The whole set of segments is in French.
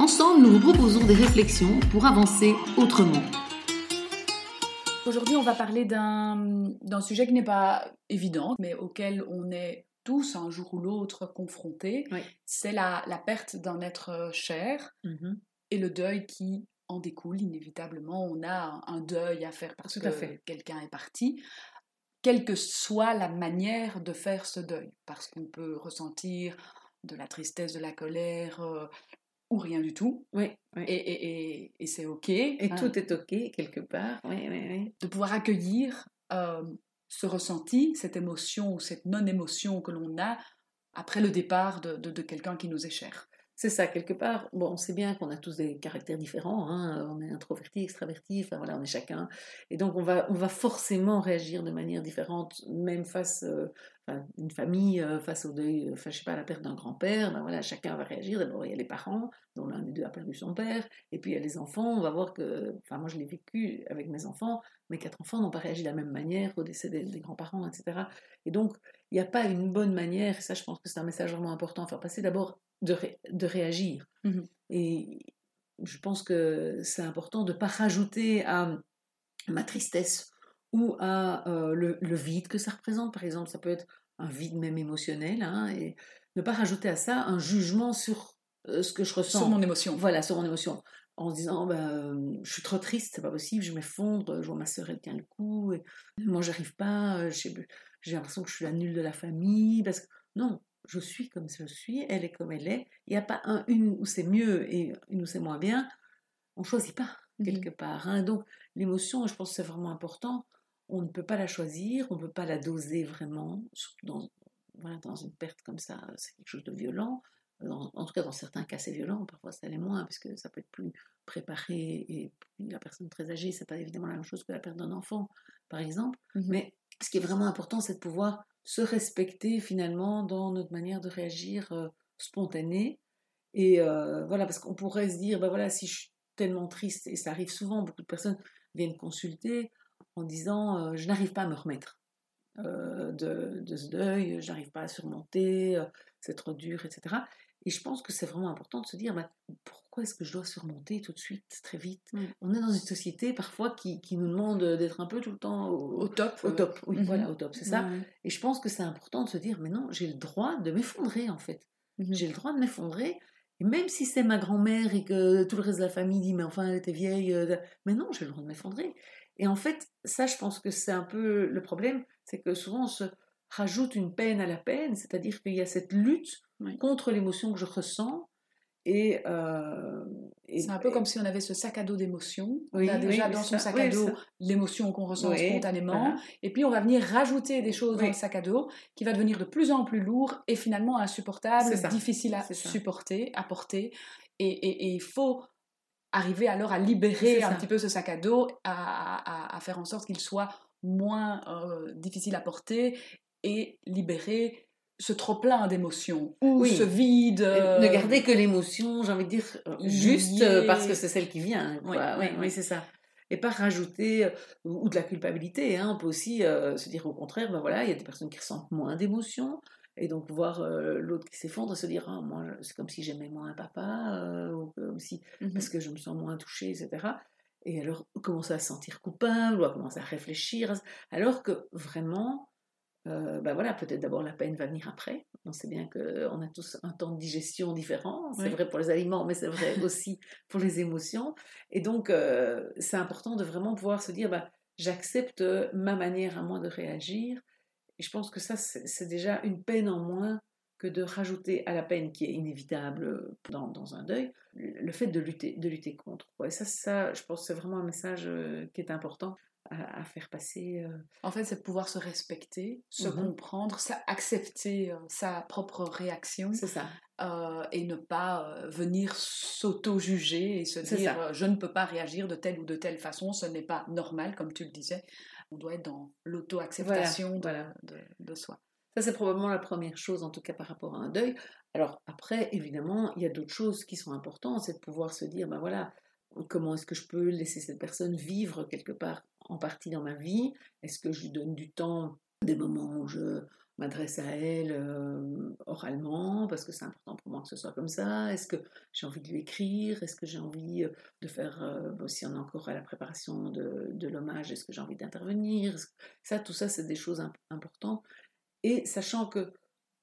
Ensemble, nous vous proposons des réflexions pour avancer autrement. Aujourd'hui, on va parler d'un sujet qui n'est pas évident, mais auquel on est tous un jour ou l'autre confrontés. C'est la, perte d'un être cher mm-hmm. et le deuil qui en découle inévitablement. On a un deuil à faire parce que quelqu'un est parti quelle que soit la manière de faire ce deuil, parce qu'on peut ressentir de la tristesse, de la colère, euh, ou rien du tout. Oui. Et, et, c'est OK. Et hein. tout est OK, quelque part. Oui, oui, De pouvoir accueillir euh, ce ressenti, cette émotion ou cette non-émotion que l'on a après le départ de, de, quelqu'un qui nous est cher. C'est ça, quelque part. Bon, on sait bien qu'on a tous des caractères différents. Hein. On est introverti, extraverti, enfin voilà, on est chacun. Et donc, on va, on va forcément réagir de manière différente, même face, euh, une famille euh, face au deuil, enfin, je sais pas, à la perte d'un grand-père, ben voilà, chacun va réagir. D'abord, il y a les parents, dont l'un des deux a perdu son père, et puis il y a les enfants. On va voir que, enfin, moi je l'ai vécu avec mes enfants, mes quatre enfants n'ont pas réagi de la même manière au décès des, grands-parents, etc. Et donc, il n'y a pas une bonne manière, ça, je pense que c'est un message vraiment important à faire passer, d'abord de, de, réagir. Mmh et je pense que c'est important de ne pas rajouter à ma tristesse ou à euh, le, le, vide que ça représente. Par exemple, ça peut être un vide même émotionnel, hein, et ne pas rajouter à ça un jugement sur euh, ce que je ressens. Sur mon émotion. Voilà, sur mon émotion. En se disant, ben, je suis trop triste, c'est pas possible, je m'effondre, je vois ma soeur, elle tient le coup, et moi j'arrive pas, euh, j'ai l'impression que je suis la nulle de la famille, parce que non, je suis comme je suis, elle est comme elle est, il n'y a pas un, une où c'est mieux et une où c'est moins bien, on choisit pas mmh quelque part. Hein. Donc l'émotion, je pense que c'est vraiment important on ne peut pas la choisir, on ne peut pas la doser vraiment, surtout dans, dans une perte comme ça, c'est quelque chose de violent. en tout cas, dans certains cas, c'est violent, parfois ça l'est moins, puisque ça peut être plus préparé, et la personne très âgée, c'est pas évidemment la même chose que la perte d'un enfant, par exemple. Mmh Mais ce qui est vraiment important, c'est de pouvoir se respecter finalement dans notre manière de réagir euh, spontanée. Et euh, voilà, parce qu'on pourrait se dire, ben voilà, si je suis tellement triste, et ça arrive souvent, beaucoup de personnes viennent consulter, en disant je n'arrive pas à me remettre de, ce deuil, je n'arrive pas à surmonter, c'est trop dur, etc. Et je pense que c'est vraiment important de se dire bah, pourquoi est-ce que je dois surmonter tout de suite, très vite? Mmh. On est dans une société parfois qui, nous demande d'être un peu tout le temps au, top. Au top, oui, mmh voilà, au top, c'est ça. Et je pense que c'est important de se dire mais non, j'ai le droit de m'effondrer en fait. Mmh j'ai le droit de m'effondrer. Et même si c'est ma grand-mère et que tout le reste de la famille dit mais enfin elle était vieille, mais non, j'ai le droit de m'effondrer. Et en fait, ça, je pense que c'est un peu le problème, c'est que souvent on se rajoute une peine à la peine, c'est-à-dire qu'il y a cette lutte contre l'émotion que je ressens. Et, euh, c'est un peu comme si on avait ce sac à dos d'émotions. on a déjà dans son sac à dos l'émotion qu'on ressent spontanément. Et puis on va venir rajouter des choses dans le sac à dos qui va devenir de plus en plus lourd et finalement insupportable, difficile à supporter, à porter. et il faut arriver alors à libérer un petit peu ce sac à dos, à, faire en sorte qu'il soit moins euh, difficile à porter et libérer ce trop-plein d'émotions ou ce vide. Ne euh, garder que l'émotion, j'ai envie de dire, euh, juste parce que c'est celle qui vient. Oui, c'est ça. Et pas rajouter, ou de la culpabilité. Hein. On peut aussi se dire au contraire, ben voilà, il y a des personnes qui ressentent moins d'émotions, et donc voir l'autre qui s'effondre et se dire ah, moi c'est comme si j'aimais moins un papa ou comme si mmh parce que je me sens moins touchée etc et alors commencer à se sentir coupable ou à commencer à réfléchir alors que vraiment ben voilà peut-être d'abord la peine va venir après. On sait bien qu'on a tous un temps de digestion différent. C'est vrai pour les aliments mais c'est vrai aussi pour les émotions. Et donc c'est important de vraiment pouvoir se dire bah, j'accepte ma manière à moi de réagir. Et je pense que ça, c'est déjà une peine en moins que de rajouter à la peine qui est inévitable euh, dans, dans un deuil, le fait de lutter, de lutter contre. Et ça, ça, je pense que c'est vraiment un message euh, qui est important. À, faire passer. Euh. En fait, c'est pouvoir se respecter, se mmh comprendre, accepter euh, sa propre réaction. C'est ça. Euh, et ne pas venir s'auto-juger et se dire je ne peux pas réagir de telle ou de telle façon, ce n'est pas normal, comme tu le disais. On doit être dans l'auto-acceptation De, de, soi. Ça, c'est probablement la première chose, en tout cas par rapport à un deuil. Alors après, évidemment, il y a d'autres choses qui sont importantes, c'est de pouvoir se dire, ben voilà, comment est-ce que je peux laisser cette personne vivre quelque part? En partie dans ma vie. Est-ce que je lui donne du temps, des moments où je m'adresse à elle euh, oralement, parce que c'est important pour moi que ce soit comme ça? Est-ce que j'ai envie de lui écrire? Est-ce que j'ai envie euh, de faire, si on est encore à la préparation de, l'hommage, est-ce que j'ai envie d'intervenir? Ça, tout ça, c'est des choses importantes. Et sachant que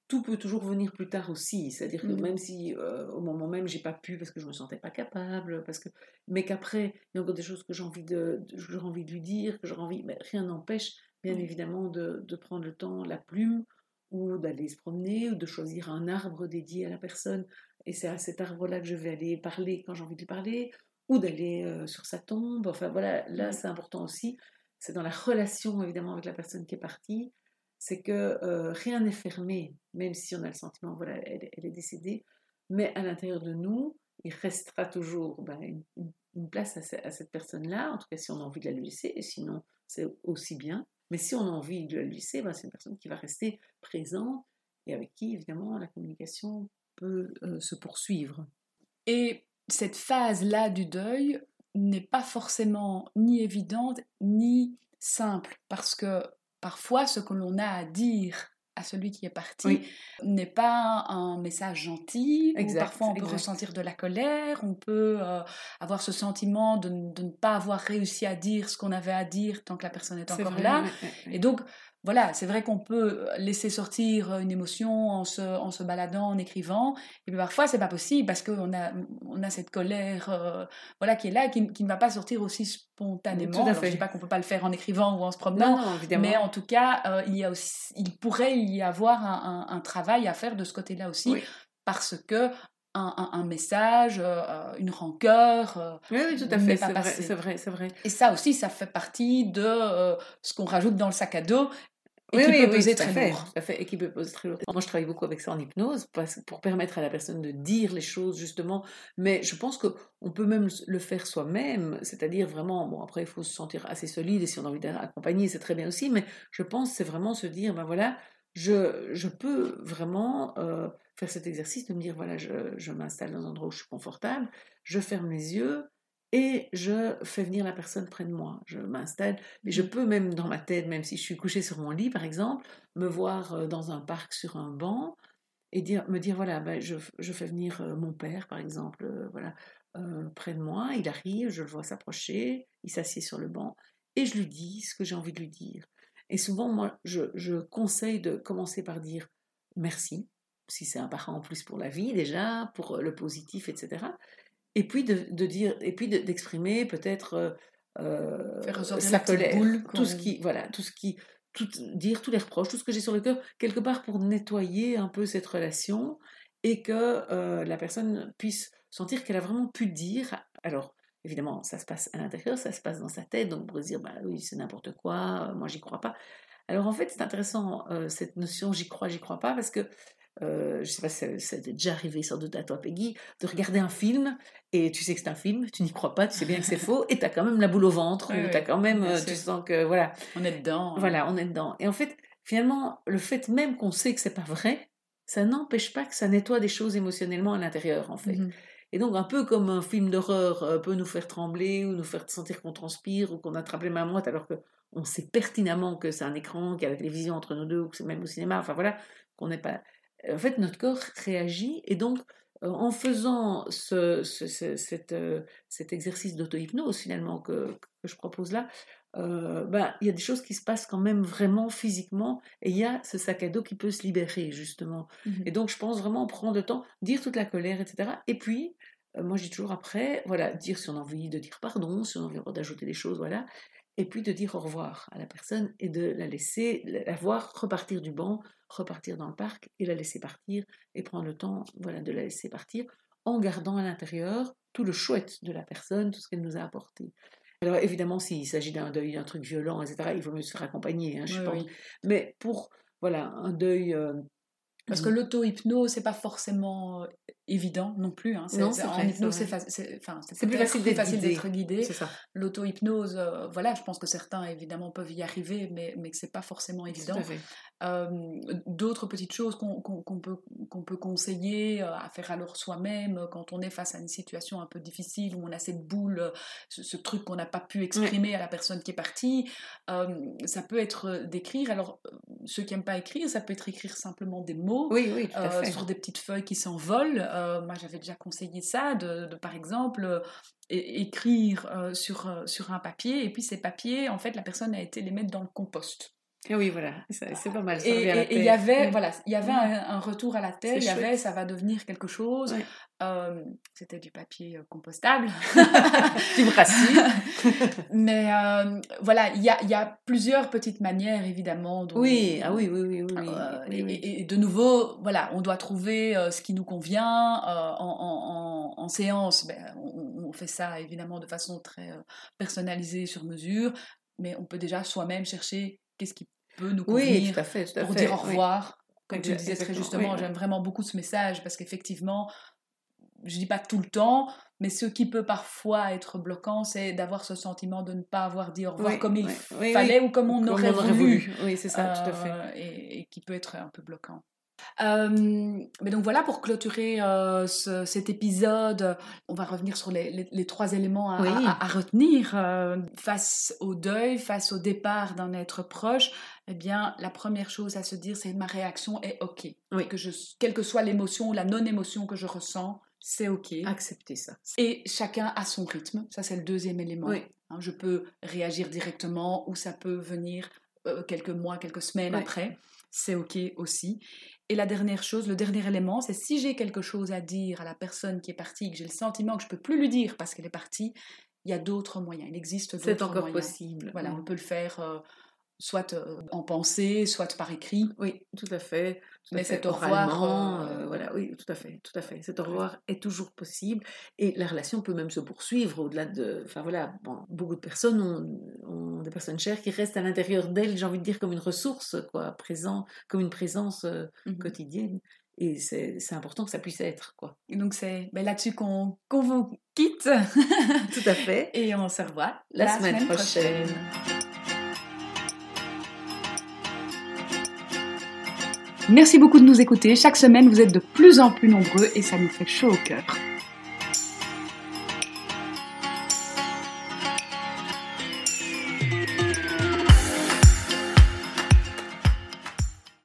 tout peut toujours venir plus tard aussi. C'est-à-dire que mmh. même si euh, au moment même j'ai pas pu parce que je me sentais pas capable, parce que mais qu'après il y a encore des choses que j'ai envie de, j'ai envie de lui dire, que j'ai envie, mais rien n'empêche bien mmh. évidemment de, de, prendre le temps, la plume ou d'aller se promener ou de choisir un arbre dédié à la personne et c'est à cet arbre-là que je vais aller parler quand j'ai envie de lui parler ou d'aller euh, sur sa tombe. Enfin voilà, là mmh. c'est important aussi. C'est dans la relation évidemment avec la personne qui est partie c'est que euh, rien n'est fermé, même si on a le sentiment, voilà, elle, est décédée, mais à l'intérieur de nous, il restera toujours ben, une, place à, cette personne-là, en tout cas si on a envie de la lui laisser, et sinon c'est aussi bien. Mais si on a envie de la lui laisser, ben, c'est une personne qui va rester présente et avec qui, évidemment, la communication peut euh, se poursuivre. Et cette phase-là du deuil n'est pas forcément ni évidente ni simple, parce que parfois ce que l'on a à dire à celui qui est parti n'est pas un message gentil. parfois on peut ressentir de la colère, on peut euh, avoir ce sentiment de, ne pas avoir réussi à dire ce qu'on avait à dire tant que la personne est encore là. Et donc voilà, c'est vrai qu'on peut laisser sortir une émotion en se, en se baladant, en écrivant, et puis parfois c'est pas possible parce qu'on a, on a cette colère euh, voilà, qui est là, qui, qui, ne va pas sortir aussi spontanément. je ne dis pas qu'on peut pas le faire en écrivant ou en se promenant, mais en tout cas, euh, il, y a aussi, il pourrait y avoir un, un, travail à faire de ce côté-là aussi, parce que un, un, message, euh, une rancœur. oui, oui, tout à fait, c'est vrai, c'est vrai, Et ça aussi, ça fait partie de ce qu'on rajoute dans le sac à dos et oui, qui peut peser très fait, lourd. fait, et qui peut peser très lourd. Moi, je travaille beaucoup avec ça en hypnose pour permettre à la personne de dire les choses, justement. Mais je pense qu'on peut même le faire soi-même, c'est-à-dire vraiment, bon, après, il faut se sentir assez solide, et si on a envie d'accompagner, c'est très bien aussi, mais je pense c'est vraiment se dire, ben voilà, je, je peux vraiment euh, faire cet exercice de me dire, voilà, je, je m'installe dans un endroit où je suis confortable, je ferme les yeux, et je fais venir la personne près de moi. Je m'installe, mais je mmh. peux même dans ma tête, même si je suis couchée sur mon lit par exemple, me voir euh, dans un parc sur un banc et dire, me dire voilà, ben, je, je, fais venir euh, mon père par exemple, euh, voilà, près de moi. Il arrive, je le vois s'approcher, il s'assied sur le banc et je lui dis ce que j'ai envie de lui dire. Et souvent, moi, je, je conseille de commencer par dire merci, si c'est un parent en plus pour la vie déjà, pour le positif, etc et puis de, dire et puis d'exprimer peut-être euh, euh sa colère, tout ce qui voilà tout ce qui tout, dire tous les reproches, tout ce que j'ai sur le cœur quelque part pour nettoyer un peu cette relation et que euh, la personne puisse sentir qu'elle a vraiment pu dire alors évidemment ça se passe à l'intérieur ça se passe dans sa tête donc pour se dire bah oui c'est n'importe quoi moi j'y crois pas. Alors en fait c'est intéressant euh, cette notion j'y crois j'y crois pas parce que euh, je sais pas si ça, t'est déjà arrivé sans doute à toi Peggy, de regarder un film et tu sais que c'est un film, tu n'y crois pas, tu sais bien que c'est faux et tu as quand même la boule au ventre ou as quand même, euh, tu sens que voilà. On est dedans. Hein. Voilà, on est dedans. Et en fait, finalement, le fait même qu'on sait que c'est pas vrai, ça n'empêche pas que ça nettoie des choses émotionnellement à l'intérieur en fait. Mmh et donc un peu comme un film d'horreur euh, peut nous faire trembler ou nous faire sentir qu'on transpire ou qu'on attrape les mains moites alors que on sait pertinemment que c'est un écran, qu'il y a la télévision entre nous deux ou que c'est même au cinéma, enfin voilà, qu'on n'est pas en fait, notre corps réagit et donc euh, en faisant ce, cet, euh, cet, exercice d'auto-hypnose finalement que, que, je propose là, euh, ben, il y a des choses qui se passent quand même vraiment physiquement et il y a ce sac à dos qui peut se libérer justement. Mmh et donc je pense vraiment prendre le temps, dire toute la colère, etc. Et puis, moi j'ai toujours après, voilà, dire si on a envie de dire pardon, si on a envie d'ajouter des choses, voilà et puis de dire au revoir à la personne et de la laisser, la voir repartir du banc, repartir dans le parc et la laisser partir et prendre le temps voilà, de la laisser partir en gardant à l'intérieur tout le chouette de la personne, tout ce qu'elle nous a apporté. Alors évidemment, s'il s'agit d'un deuil, d'un truc violent, etc., il vaut mieux se faire accompagner, hein, je pense. Mais pour voilà un deuil euh, parce que mmh. l'auto-hypnose, c'est pas forcément euh, évident non plus. Hein. Non, c'est en hypnose, c'est plus facile, d'être guidé. L'auto-hypnose, euh, voilà, je pense que certains évidemment peuvent y arriver, mais, mais que c'est pas forcément évident. D'autres petites choses qu'on peut, qu'on peut conseiller euh, à faire alors soi-même quand on est face à une situation un peu difficile où on a cette boule, ce, truc qu'on n'a pas pu exprimer à la personne qui est partie, ça peut être d'écrire. Alors, ceux qui n'aiment pas écrire, ça peut être écrire simplement des mots oui, oui, euh, sur des petites feuilles qui s'envolent. Euh, moi, j'avais déjà conseillé ça, de, par exemple, euh, écrire sur, sur un papier, et puis ces papiers, en fait, la personne a été les mettre dans le compost. Et oui, voilà, c'est pas mal. et il y avait, voilà, il y avait un, retour à la terre, il y avait, ça va devenir quelque chose. C'était du papier compostable. du. Mais voilà, il y a, y a, plusieurs petites manières, évidemment. oui, ah oui, oui, oui. oui, et, de nouveau, voilà, on doit trouver ce qui nous convient. En, en, séance, ben, on, on, fait ça, évidemment, de façon très personnalisée, sur mesure. Mais on peut déjà soi-même chercher qu'est-ce qui peut nous convenir pour dire au revoir. Comme tu le disais très justement, j'aime vraiment beaucoup ce message parce qu'effectivement, je dis pas tout le temps, mais ce qui peut parfois être bloquant, c'est d'avoir ce sentiment de ne pas avoir dit au revoir comme il fallait ou comme on, aurait, voulu. Oui, c'est ça, tout à fait. Euh, et, qui peut être un peu bloquant. Mais donc voilà, pour clôturer euh, cet épisode, on va revenir sur les, les, trois éléments à, à, retenir euh, face au deuil, face au départ d'un être proche. Eh bien, la première chose à se dire, c'est ma réaction est OK. Que je, quelle que soit l'émotion ou la non-émotion que je ressens, c'est OK. Accepter ça. Et chacun a son rythme. Ça, c'est le deuxième élément. Hein, je peux réagir directement ou ça peut venir euh, quelques mois, quelques semaines après. C'est OK aussi. Et la dernière chose, le dernier élément, c'est si j'ai quelque chose à dire à la personne qui est partie, que j'ai le sentiment que je peux plus lui dire parce qu'elle est partie, il y a d'autres moyens. Il existe d'autres moyens. C'est encore possible. Voilà, on peut le faire euh, soit en pensée, soit par écrit. Oui, tout à fait. Mais cet au revoir, euh, euh, voilà, oui, tout à fait, tout à fait. Cet au revoir est toujours possible et la relation peut même se poursuivre au-delà de, enfin voilà, beaucoup de personnes ont, des personnes chères qui restent à l'intérieur d'elles, j'ai envie de dire comme une ressource, quoi, présent, comme une présence mmh quotidienne. Et c'est important que ça puisse être, quoi. Et donc c'est ben, là-dessus qu'on vous quitte. tout à fait. Et on se revoit la, semaine, prochaine. Merci beaucoup de nous écouter. Chaque semaine, vous êtes de plus en plus nombreux et ça nous fait chaud au cœur.